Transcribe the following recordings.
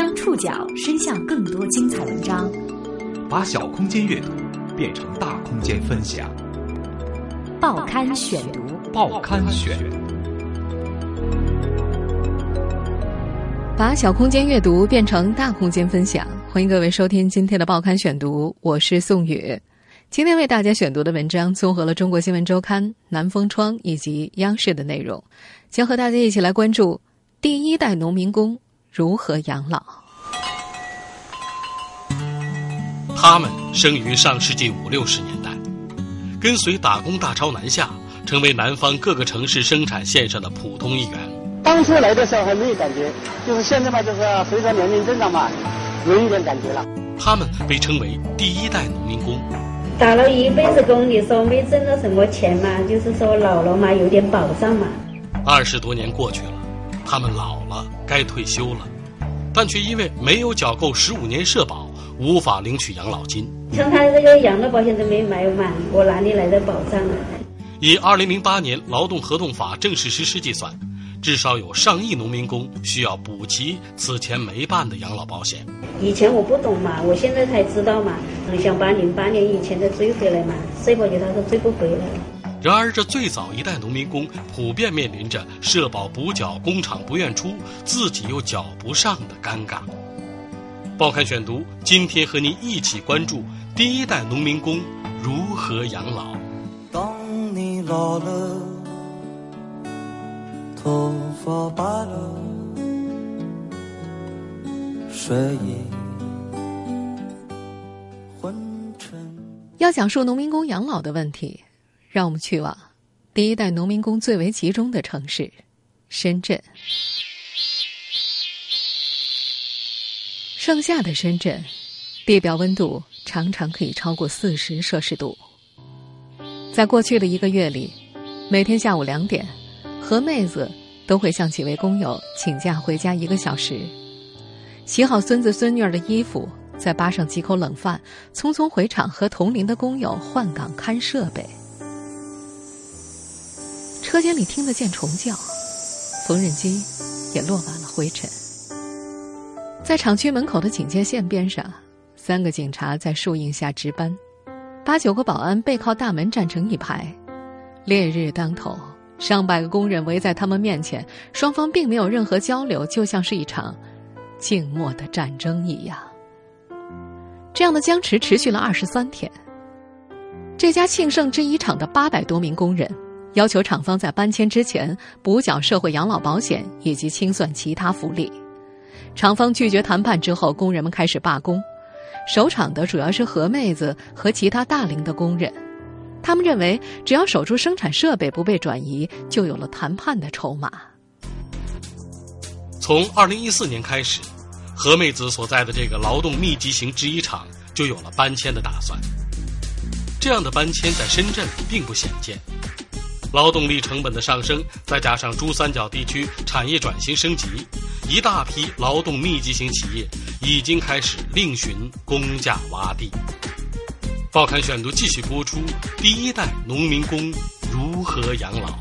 将触角伸向更多精彩文章，把小空间阅读变成大空间分享。报刊选读，报刊选，把小空间阅读变成大空间分享。欢迎各位收听今天的报刊选读，我是宋宇。今天为大家选读的文章综合了《中国新闻周刊》、南风窗以及央视的内容，将和大家一起来关注第一代农民工如何养老。他们生于上世纪五六十年代，跟随打工大潮南下，成为南方各个城市生产线上的普通一员。当初来的时候还没有感觉，就是现在嘛，就是随着年龄增长嘛，有一点感觉了。他们被称为第一代农民工。打了一辈子工，你说没挣到什么钱嘛？就是说老了嘛，有点保障嘛。二十多年过去了，他们老了，该退休了，但却因为没有缴够十五年社保，无法领取养老金。像他这个养老保险都没买满，我哪里来的保障啊？以二零零八年劳动合同法正式实施计算。至少有上亿农民工需要补齐此前没办的养老保险。以前我不懂嘛，我现在才知道嘛，想把零八年以前的追回来嘛，社保局他说追不回来。然而，这最早一代农民工普遍面临着社保补缴工厂不愿出，自己又缴不上的尴尬。报刊选读，今天和您一起关注第一代农民工如何养老。当你老了。头发白了，睡意昏沉。要讲述农民工养老的问题，让我们去往第一代农民工最为集中的城市——深圳。盛夏的深圳，地表温度常常可以超过四十摄氏度。在过去的一个月里，每天下午两点。何妹子都会向几位工友请假回家一个小时，洗好孙子孙女儿的衣服，再扒上几口冷饭，匆匆回厂和同龄的工友换岗看设备。车间里听得见虫叫，缝纫机也落满了灰尘。在厂区门口的警戒线边上，三个警察在树荫下值班，八九个保安背靠大门站成一排，烈日当头。上百个工人围在他们面前，双方并没有任何交流，就像是一场静默的战争一样。这样的僵持持续了二十三天。这家庆盛制衣厂的八百多名工人要求厂方在搬迁之前补缴社会养老保险以及清算其他福利。厂方拒绝谈判之后，工人们开始罢工。守厂的主要是何妹子和其他大龄的工人。他们认为，只要守住生产设备不被转移，就有了谈判的筹码。从二零一四年开始，何妹子所在的这个劳动密集型制衣厂就有了搬迁的打算。这样的搬迁在深圳并不鲜见。劳动力成本的上升，再加上珠三角地区产业转型升级，一大批劳动密集型企业已经开始另寻工价洼地。报刊选读继续播出：第一代农民工如何养老？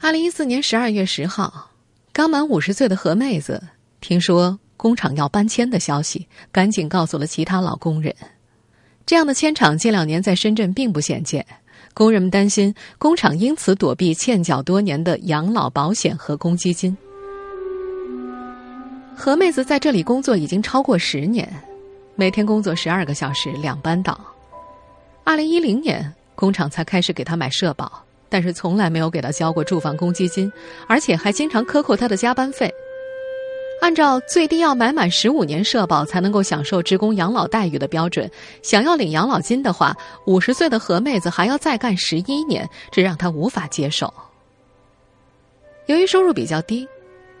二零一四年十二月十号，刚满五十岁的何妹子听说工厂要搬迁的消息，赶紧告诉了其他老工人。这样的迁厂近两年在深圳并不鲜见，工人们担心工厂因此躲避欠缴多年的养老保险和公积金。何妹子在这里工作已经超过十年。每天工作十二个小时，两班倒。二零一零年，工厂才开始给她买社保，但是从来没有给她交过住房公积金，而且还经常克扣她的加班费。按照最低要买满十五年社保才能够享受职工养老待遇的标准，想要领养老金的话，五十岁的何妹子还要再干十一年，这让她无法接受。由于收入比较低，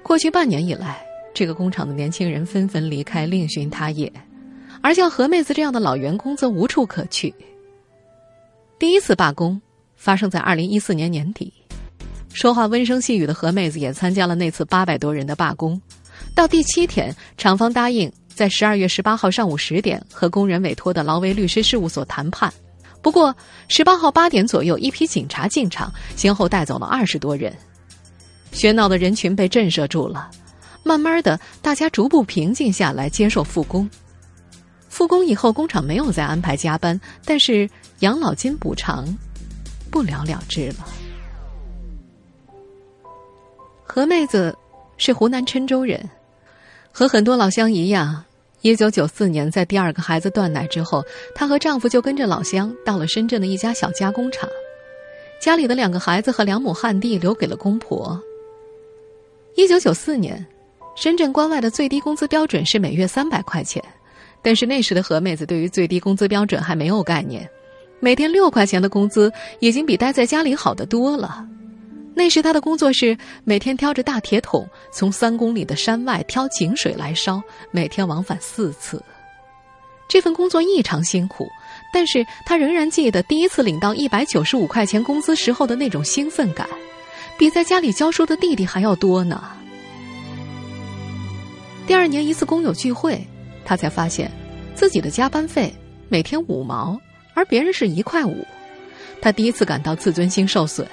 过去半年以来，这个工厂的年轻人纷纷离开，另寻他业。而像何妹子这样的老员工则无处可去。第一次罢工发生在二零一四年年底，说话温声细语的何妹子也参加了那次八百多人的罢工。到第七天，厂方答应在十二月十八号上午十点和工人委托的劳维律师事务所谈判。不过，十八号八点左右，一批警察进场，先后带走了二十多人。喧闹的人群被震慑住了。慢慢的，大家逐步平静下来，接受复工。复工以后，工厂没有再安排加班，但是养老金补偿不了了之了。何妹子是湖南郴州人，和很多老乡一样，一九九四年在第二个孩子断奶之后，她和丈夫就跟着老乡到了深圳的一家小加工厂，家里的两个孩子和两亩旱地留给了公婆。一九九四年。深圳关外的最低工资标准是每月三百块钱，但是那时的何妹子对于最低工资标准还没有概念，每天六块钱的工资已经比待在家里好得多了。那时他的工作是每天挑着大铁桶从三公里的山外挑井水来烧，每天往返四次。这份工作异常辛苦，但是他仍然记得第一次领到一百九十五块钱工资时候的那种兴奋感，比在家里教书的弟弟还要多呢。第二年一次工友聚会，他才发现自己的加班费每天五毛，而别人是一块五。他第一次感到自尊心受损，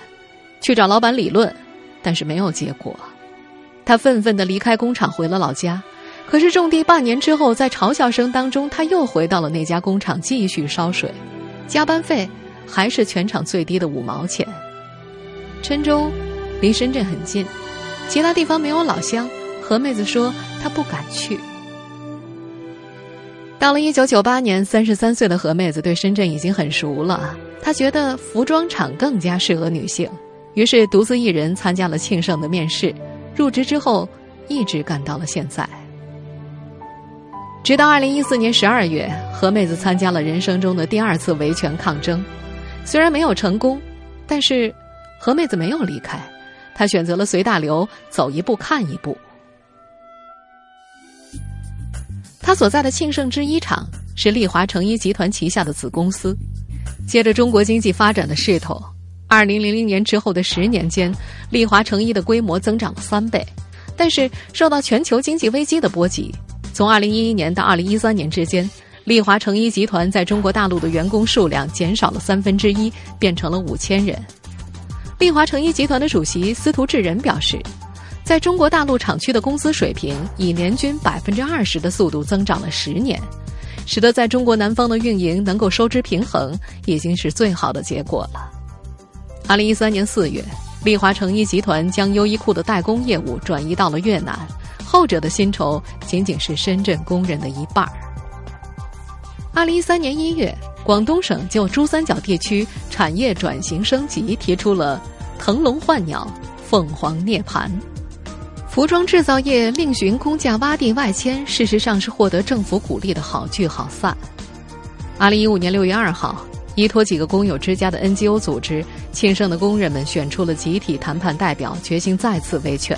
去找老板理论，但是没有结果。他愤愤地离开工厂，回了老家。可是种地半年之后，在嘲笑声当中，他又回到了那家工厂继续烧水，加班费还是全场最低的五毛钱。郴州离深圳很近，其他地方没有老乡。何妹子说：“她不敢去。”到了一九九八年，三十三岁的何妹子对深圳已经很熟了。她觉得服装厂更加适合女性，于是独自一人参加了庆盛的面试。入职之后，一直干到了现在。直到二零一四年十二月，何妹子参加了人生中的第二次维权抗争，虽然没有成功，但是何妹子没有离开，她选择了随大流，走一步看一步。他所在的庆盛制衣厂是丽华成衣集团旗下的子公司。借着中国经济发展的势头，二零零零年之后的十年间，丽华成衣的规模增长了三倍。但是受到全球经济危机的波及，从二零一一年到二零一三年之间，丽华成衣集团在中国大陆的员工数量减少了三分之一，变成了五千人。丽华成衣集团的主席司徒志仁表示。在中国大陆厂区的工资水平以年均百分之二十的速度增长了十年，使得在中国南方的运营能够收支平衡，已经是最好的结果了。二零一三年四月，丽华成衣集团将优衣库的代工业务转移到了越南，后者的薪酬仅仅是深圳工人的一半儿。二零一三年一月，广东省就珠三角地区产业转型升级提出了“腾笼换鸟，凤凰涅槃”。服装制造业另寻工价洼地外迁，事实上是获得政府鼓励的好聚好散。二零一五年六月二号，依托几个工友之家的 NGO 组织，庆盛的工人们选出了集体谈判代表，决心再次维权。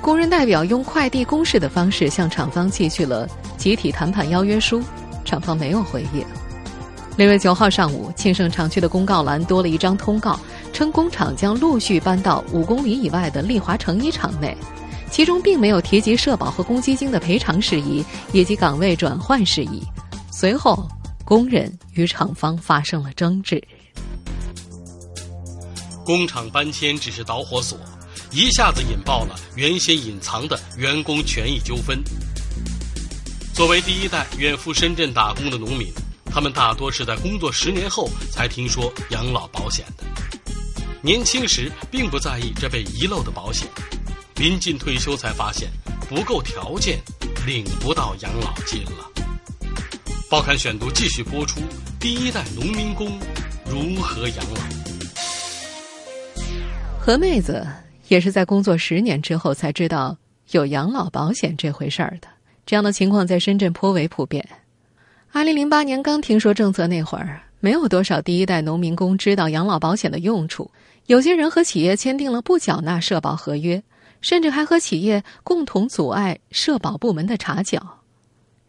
工人代表用快递公示的方式向厂方寄去了集体谈判邀约书，厂方没有回应。六月九号上午，庆盛厂区的公告栏多了一张通告，称工厂将陆续搬到五公里以外的丽华成衣厂内。其中并没有提及社保和公积金的赔偿事宜以及岗位转换事宜。随后，工人与厂方发生了争执。工厂搬迁只是导火索，一下子引爆了原先隐藏的员工权益纠纷。作为第一代远赴深圳打工的农民，他们大多是在工作十年后才听说养老保险的。年轻时并不在意这被遗漏的保险。临近退休才发现不够条件，领不到养老金了。报刊选读继续播出：第一代农民工如何养老？何妹子也是在工作十年之后才知道有养老保险这回事儿的。这样的情况在深圳颇为普遍。二零零八年刚听说政策那会儿，没有多少第一代农民工知道养老保险的用处。有些人和企业签订了不缴纳社保合约。甚至还和企业共同阻碍社保部门的查缴。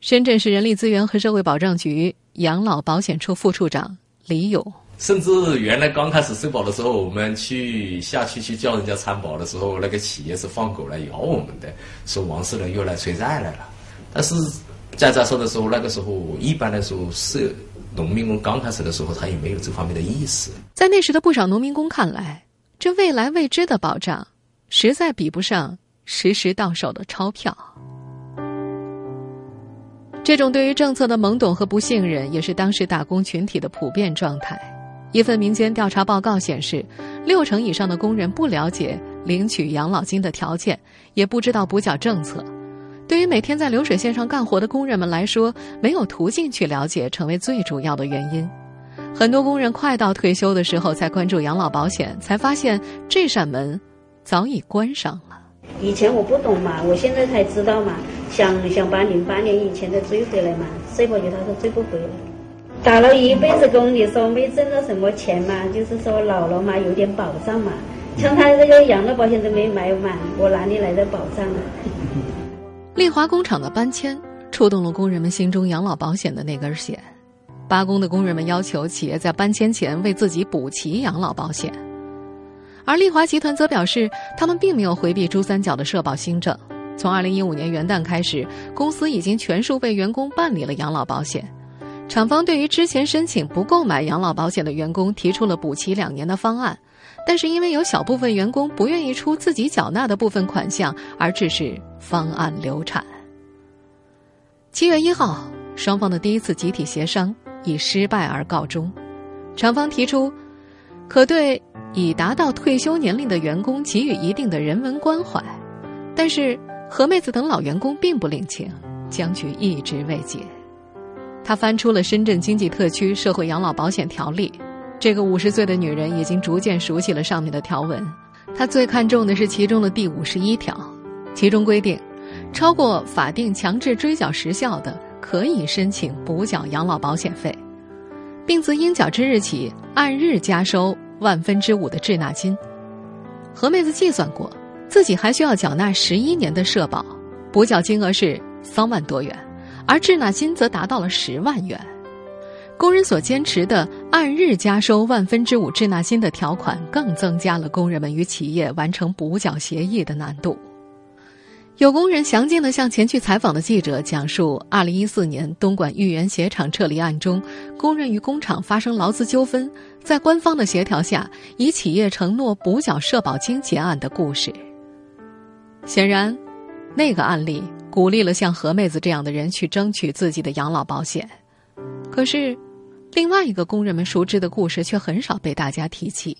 深圳市人力资源和社会保障局养老保险处副处长李勇，甚至原来刚开始社保的时候，我们去下去去叫人家参保的时候，那个企业是放狗来咬我们的，说王世仁又来催债来了。但是在这说的时候，那个时候一般来说，是农民工刚开始的时候，他也没有这方面的意识。在那时的不少农民工看来，这未来未知的保障。实在比不上实时到手的钞票。这种对于政策的懵懂和不信任，也是当时打工群体的普遍状态。一份民间调查报告显示，六成以上的工人不了解领取养老金的条件，也不知道补缴政策。对于每天在流水线上干活的工人们来说，没有途径去了解，成为最主要的原因。很多工人快到退休的时候才关注养老保险，才发现这扇门早已关上了。以前我不懂嘛，我现在才知道嘛，想想把零八年以前的追回来嘛，社保局他说追不回来。打了一辈子工，你说没挣到什么钱嘛，就是说老了嘛有点保障嘛，像他这个养老保险都没买满，我哪里来的保障啊？丽华工厂的搬迁触动了工人们心中养老保险的那根弦，罢工的工人们要求企业在搬迁前为自己补齐养老保险，而丽华集团则表示，他们并没有回避珠三角的社保新政。从二零一五年元旦开始，公司已经全数为员工办理了养老保险。厂方对于之前申请不购买养老保险的员工提出了补齐两年的方案。但是因为有小部分员工不愿意出自己缴纳的部分款项，而致使方案流产。七月一号，双方的第一次集体协商以失败而告终。厂方提出，可对已达到退休年龄的员工给予一定的人文关怀，但是何妹子等老员工并不领情，僵局一直未解。他翻出了深圳经济特区社会养老保险条例。这个五十岁的女人已经逐渐熟悉了上面的条文，她最看重的是其中的第五十一条，其中规定，超过法定强制追缴时效的，可以申请补缴养老保险费，并自应缴之日起按日加收万分之五的滞纳金。何妹子计算过，自己还需要缴纳十一年的社保，补缴金额是三万多元，而滞纳金则达到了十万元。工人所坚持的按日加收万分之五滞纳金的条款，更增加了工人们与企业完成补缴协议的难度。有工人详尽地向前去采访的记者讲述，二零一四年东莞豫园鞋厂撤离案中，工人与工厂发生劳资纠纷，在官方的协调下，以企业承诺补缴社保金结案的故事。显然，那个案例鼓励了像何妹子这样的人去争取自己的养老保险。可是。另外一个工人们熟知的故事却很少被大家提起。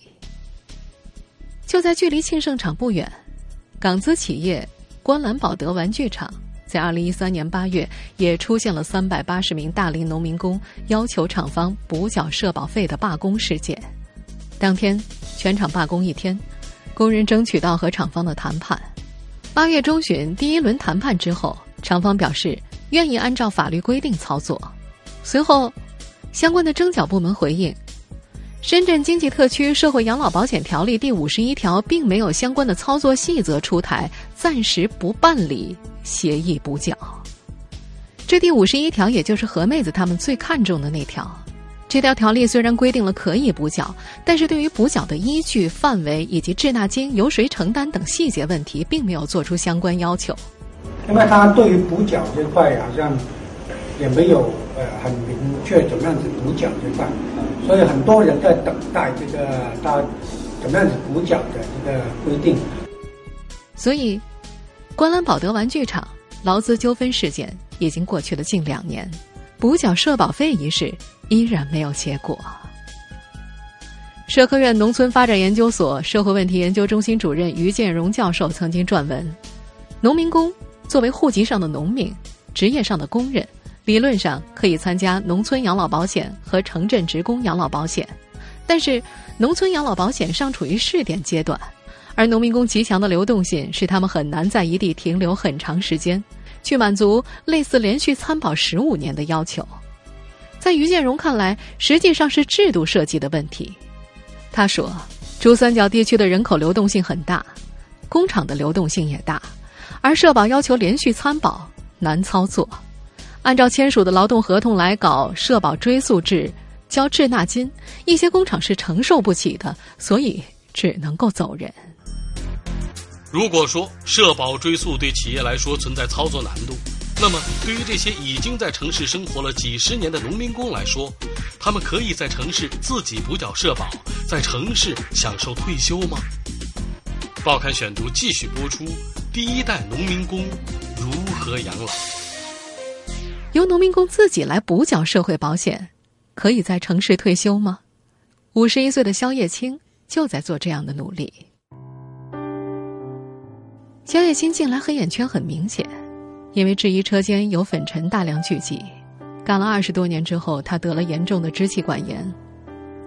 就在距离庆盛厂不远，港资企业观澜宝德玩具厂在二零一三年八月也出现了三百八十名大龄农民工要求厂方补缴社保费的罢工事件。当天全场罢工一天，工人争取到和厂方的谈判。八月中旬第一轮谈判之后，厂方表示愿意按照法律规定操作。随后。相关的征缴部门回应，《深圳经济特区社会养老保险条例》第五十一条并没有相关的操作细则出台，暂时不办理协议补缴。这第五十一条也就是何妹子他们最看重的那条。这条条例虽然规定了可以补缴，但是对于补缴的依据、范围以及滞纳金由谁承担等细节问题，并没有做出相关要求。因为他对于补缴这块好像。也没有呃很明确怎么样子补缴这块，所以很多人在等待这个他怎么样子补缴的这个规定。所以，观澜宝德玩具厂劳资纠纷事件已经过去了近两年，补缴社保费一事依然没有结果。社科院农村发展研究所社会问题研究中心主任于建荣教授曾经撰文：农民工作为户籍上的农民，职业上的工人。理论上可以参加农村养老保险和城镇职工养老保险，但是农村养老保险尚处于试点阶段，而农民工极强的流动性使他们很难在一地停留很长时间，去满足类似连续参保十五年的要求。在于建荣看来，实际上是制度设计的问题。他说，珠三角地区的人口流动性很大，工厂的流动性也大，而社保要求连续参保难操作。按照签署的劳动合同来搞社保追溯制、交滞纳金，一些工厂是承受不起的，所以只能够走人。如果说社保追溯对企业来说存在操作难度，那么对于这些已经在城市生活了几十年的农民工来说，他们可以在城市自己补缴社保，在城市享受退休吗？报刊选读继续播出。第一代农民工如何养老？由农民工自己来补缴社会保险，可以在城市退休吗？五十一岁的肖叶青就在做这样的努力。肖月新近来黑眼圈很明显，因为质疑车间有粉尘大量聚集。干了二十多年之后，他得了严重的支气管炎，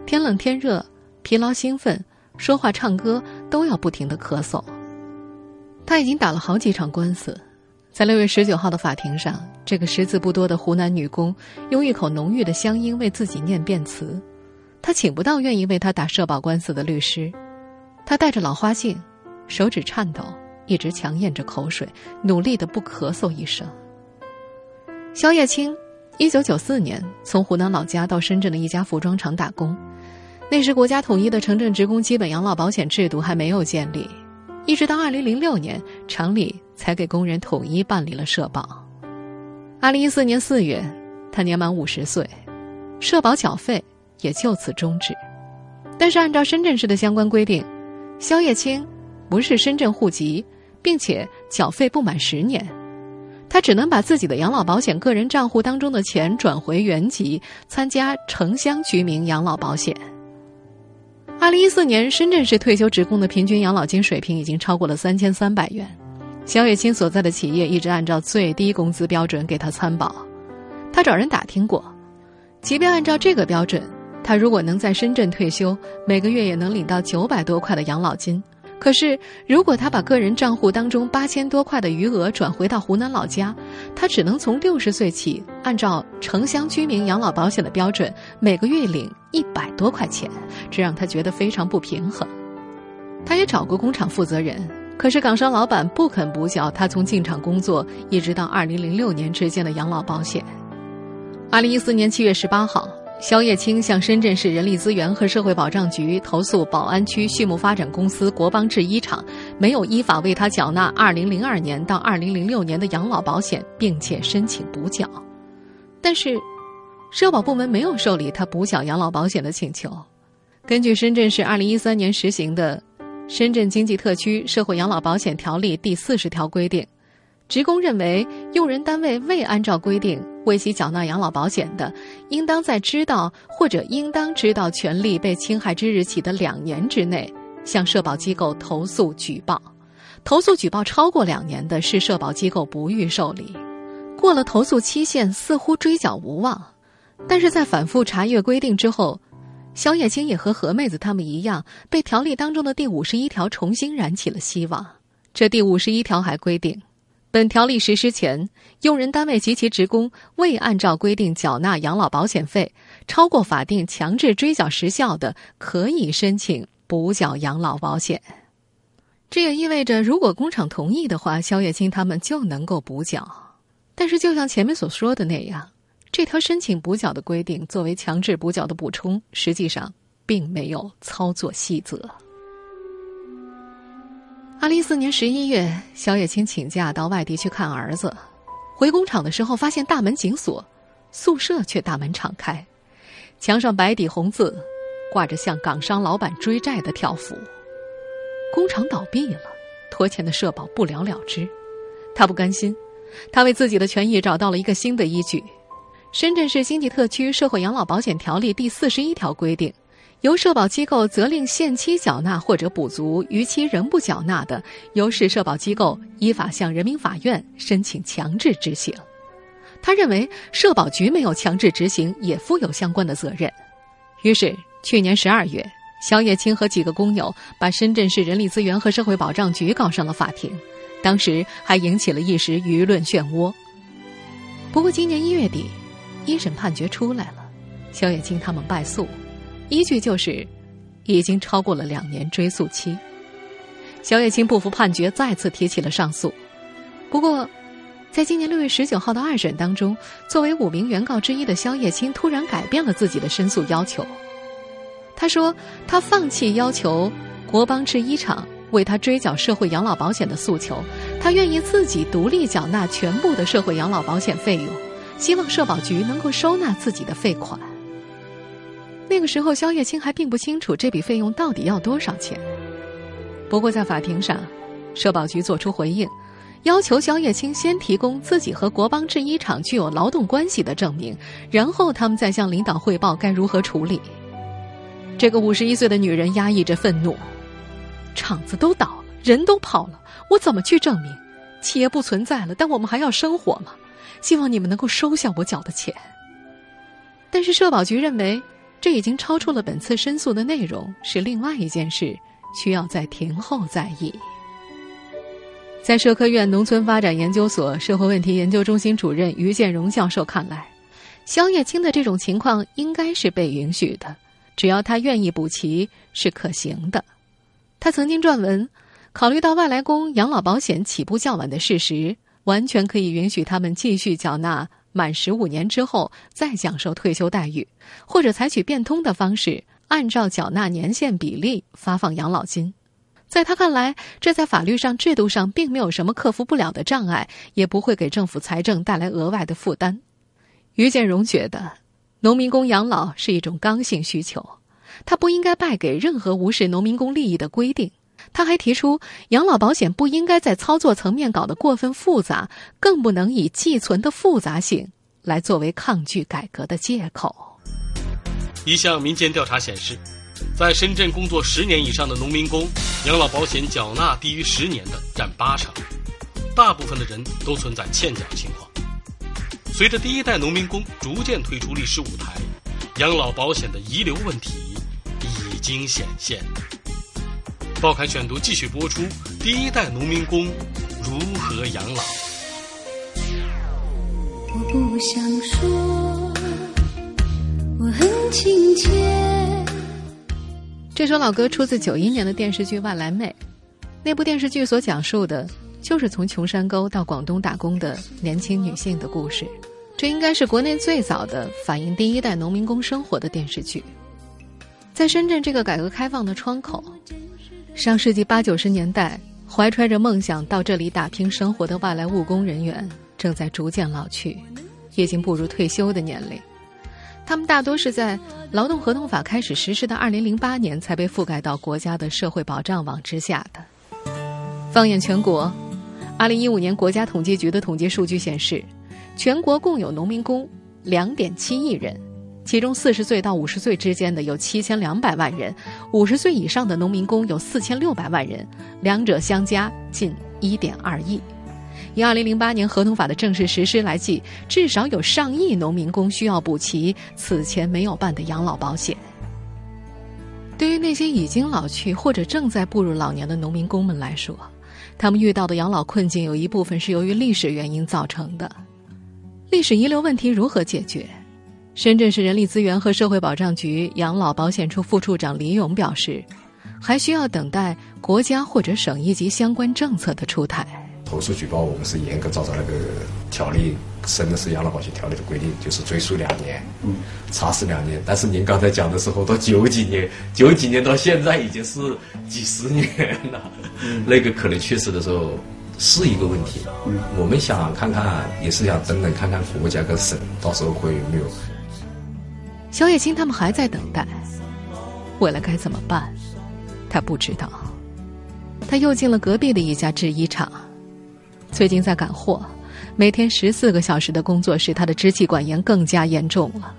天冷天热、疲劳兴奋、说话唱歌都要不停的咳嗽。他已经打了好几场官司。在六月十九号的法庭上，这个识字不多的湖南女工用一口浓郁的乡音为自己念辩词。她请不到愿意为她打社保官司的律师，她戴着老花镜，手指颤抖，一直强咽着口水，努力的不咳嗽一声。肖叶青，一九九四年从湖南老家到深圳的一家服装厂打工，那时国家统一的城镇职工基本养老保险制度还没有建立。一直到二零零六年，厂里才给工人统一办理了社保。二零一四年四月，他年满五十岁，社保缴费也就此终止。但是按照深圳市的相关规定，肖叶青不是深圳户籍，并且缴费不满十年，他只能把自己的养老保险个人账户当中的钱转回原籍，参加城乡居民养老保险。二零一四年，深圳市退休职工的平均养老金水平已经超过了三千三百元。肖月清所在的企业一直按照最低工资标准给他参保。他找人打听过，即便按照这个标准，他如果能在深圳退休，每个月也能领到九百多块的养老金。可是，如果他把个人账户当中八千多块的余额转回到湖南老家，他只能从六十岁起按照城乡居民养老保险的标准，每个月领一百多块钱，这让他觉得非常不平衡。他也找过工厂负责人，可是港商老板不肯补缴他从进厂工作一直到二零零六年之间的养老保险。二零一四年七月十八号。肖叶青向深圳市人力资源和社会保障局投诉宝安区畜牧发展公司国邦制衣厂没有依法为他缴纳2002年到2006年的养老保险，并且申请补缴，但是，社保部门没有受理他补缴养老保险的请求。根据深圳市2013年实行的《深圳经济特区社会养老保险条例》第四十条规定。职工认为，用人单位未按照规定为其缴纳养老保险的，应当在知道或者应当知道权利被侵害之日起的两年之内，向社保机构投诉举报。投诉举报超过两年的，是社保机构不予受理；过了投诉期限，似乎追缴无望。但是在反复查阅规定之后，肖叶青也和何妹子他们一样，被条例当中的第五十一条重新燃起了希望。这第五十一条还规定。本条例实施前，用人单位及其职工未按照规定缴纳养老保险费，超过法定强制追缴时效的，可以申请补缴养老保险。这也意味着，如果工厂同意的话，肖月清他们就能够补缴。但是，就像前面所说的那样，这条申请补缴的规定作为强制补缴的补充，实际上并没有操作细则。二零一四年十一月，肖叶青请假到外地去看儿子，回工厂的时候发现大门紧锁，宿舍却大门敞开，墙上白底红字，挂着向港商老板追债的条幅。工厂倒闭了，拖欠的社保不了了之，他不甘心，他为自己的权益找到了一个新的依据，《深圳市经济特区社会养老保险条例》第四十一条规定。由社保机构责令限期缴纳或者补足逾期仍不缴纳的，由市社保机构依法向人民法院申请强制执行。他认为社保局没有强制执行，也负有相关的责任。于是，去年十二月，肖叶青和几个工友把深圳市人力资源和社会保障局告上了法庭，当时还引起了一时舆论漩涡。不过，今年一月底，一审判决出来了，肖叶青他们败诉。依据就是，已经超过了两年追诉期。肖叶青不服判决，再次提起了上诉。不过，在今年六月十九号的二审当中，作为五名原告之一的肖叶青突然改变了自己的申诉要求。他说，他放弃要求国邦制衣厂为他追缴社会养老保险的诉求，他愿意自己独立缴纳全部的社会养老保险费用，希望社保局能够收纳自己的费款。那个时候，肖叶青还并不清楚这笔费用到底要多少钱。不过，在法庭上，社保局作出回应，要求肖叶青先提供自己和国邦制衣厂具有劳动关系的证明，然后他们再向领导汇报该如何处理。这个五十一岁的女人压抑着愤怒，厂子都倒了，人都跑了，我怎么去证明？企业不存在了，但我们还要生活吗？希望你们能够收下我缴的钱。但是社保局认为，这已经超出了本次申诉的内容，是另外一件事，需要在庭后再议。在社科院农村发展研究所社会问题研究中心主任于建荣教授看来，肖叶青的这种情况应该是被允许的，只要他愿意补齐是可行的。他曾经撰文，考虑到外来工养老保险起步较晚的事实，完全可以允许他们继续缴纳。满十五年之后再享受退休待遇，或者采取变通的方式，按照缴纳年限比例发放养老金。在他看来，这在法律上、制度上并没有什么克服不了的障碍，也不会给政府财政带来额外的负担。于建荣觉得，农民工养老是一种刚性需求，他不应该败给任何无视农民工利益的规定。他还提出，养老保险不应该在操作层面搞得过分复杂，更不能以寄存的复杂性来作为抗拒改革的借口。一项民间调查显示，在深圳工作十年以上的农民工，养老保险缴纳低于十年的占八成，大部分的人都存在欠缴情况。随着第一代农民工逐渐退出历史舞台，养老保险的遗留问题已经显现。报刊选读继续播出：第一代农民工如何养老？我不想说，我很亲切。这首老歌出自九一年的电视剧《万来妹》，那部电视剧所讲述的就是从穷山沟到广东打工的年轻女性的故事。这应该是国内最早的反映第一代农民工生活的电视剧。在深圳这个改革开放的窗口。上世纪八九十年代，怀揣着梦想到这里打拼生活的外来务工人员正在逐渐老去，已经步入退休的年龄。他们大多是在劳动合同法开始实施的二零零八年才被覆盖到国家的社会保障网之下的。放眼全国，二零一五年国家统计局的统计数据显示，全国共有农民工两点七亿人。其中，四十岁到五十岁之间的有七千两百万人，五十岁以上的农民工有四千六百万人，两者相加近一点二亿。以二零零八年合同法的正式实施来计，至少有上亿农民工需要补齐此前没有办的养老保险。对于那些已经老去或者正在步入老年的农民工们来说，他们遇到的养老困境有一部分是由于历史原因造成的。历史遗留问题如何解决？深圳市人力资源和社会保障局养老保险处副处长李勇表示，还需要等待国家或者省一级相关政策的出台。投诉举报，我们是严格照着那个条例，深圳市养老保险条例的规定，就是追诉两年，嗯，查实两年。但是您刚才讲的时候，到九几年，九几年到现在已经是几十年了，那个可能确实的时候是一个问题。嗯，我们想看看，也是想等等看看国家跟省到时候会有没有。小野青他们还在等待，未来该怎么办？他不知道。他又进了隔壁的一家制衣厂，最近在赶货，每天十四个小时的工作使他的支气管炎更加严重了。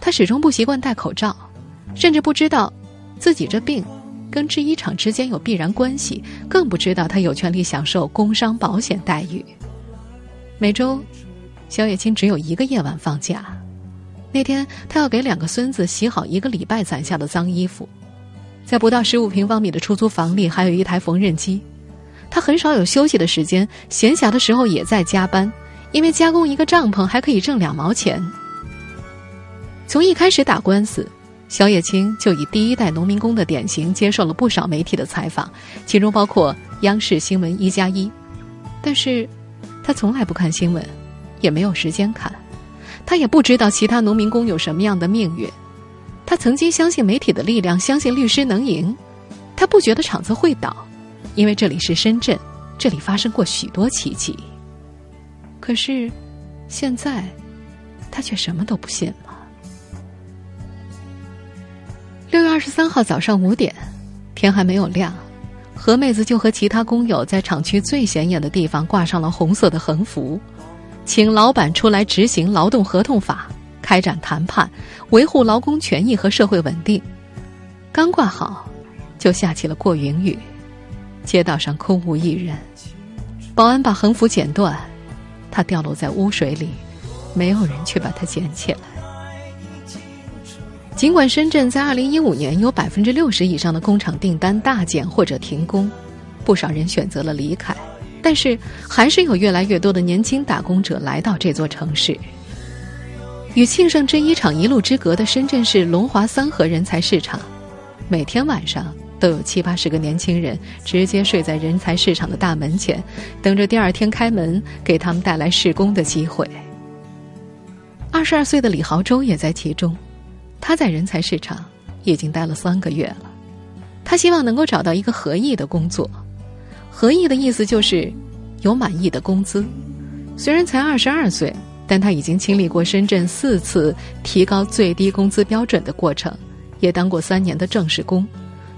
他始终不习惯戴口罩，甚至不知道自己这病跟制衣厂之间有必然关系，更不知道他有权利享受工伤保险待遇。每周，小野青只有一个夜晚放假。那天，他要给两个孙子洗好一个礼拜攒下的脏衣服，在不到十五平方米的出租房里，还有一台缝纫机。他很少有休息的时间，闲暇的时候也在加班，因为加工一个帐篷还可以挣两毛钱。从一开始打官司，小野青就以第一代农民工的典型接受了不少媒体的采访，其中包括央视新闻一加一。但是，他从来不看新闻，也没有时间看。他也不知道其他农民工有什么样的命运。他曾经相信媒体的力量，相信律师能赢。他不觉得厂子会倒，因为这里是深圳，这里发生过许多奇迹。可是，现在，他却什么都不信了。六月二十三号早上五点，天还没有亮，何妹子就和其他工友在厂区最显眼的地方挂上了红色的横幅，请老板出来执行劳动合同法，开展谈判，维护劳工权益和社会稳定。刚挂好，就下起了过云雨，街道上空无一人。保安把横幅剪断，它掉落在污水里，没有人去把它捡起来。尽管深圳在2015年有百分之六十以上的工厂订单大减或者停工，不少人选择了离开，但是还是有越来越多的年轻打工者来到这座城市。与庆盛制衣厂一路之隔的深圳市龙华三河人才市场，每天晚上都有七八十个年轻人直接睡在人才市场的大门前，等着第二天开门给他们带来试工的机会。二十二岁的李豪洲也在其中。他在人才市场已经待了三个月了，他希望能够找到一个合意的工作。合意的意思就是有满意的工资。虽然才二十二岁，但他已经经历过深圳四次提高最低工资标准的过程，也当过三年的正式工。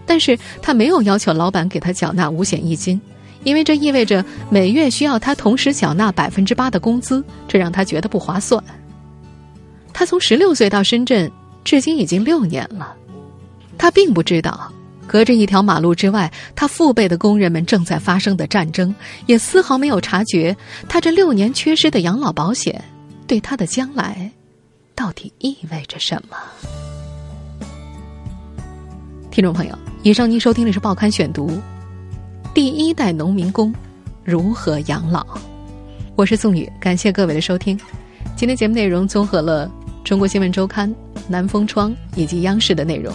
但是他没有要求老板给他缴纳五险一金，因为这意味着每月需要他同时缴纳百分之八的工资，这让他觉得不划算。他从十六岁到深圳。至今已经六年了，他并不知道，隔着一条马路之外，他父辈的工人们正在发生的战争，也丝毫没有察觉他这六年缺失的养老保险对他的将来到底意味着什么。听众朋友，以上您收听的是《报刊选读》，第一代农民工如何养老？我是宋宇，感谢各位的收听。今天节目内容综合了。中国新闻周刊、南风窗以及央视的内容，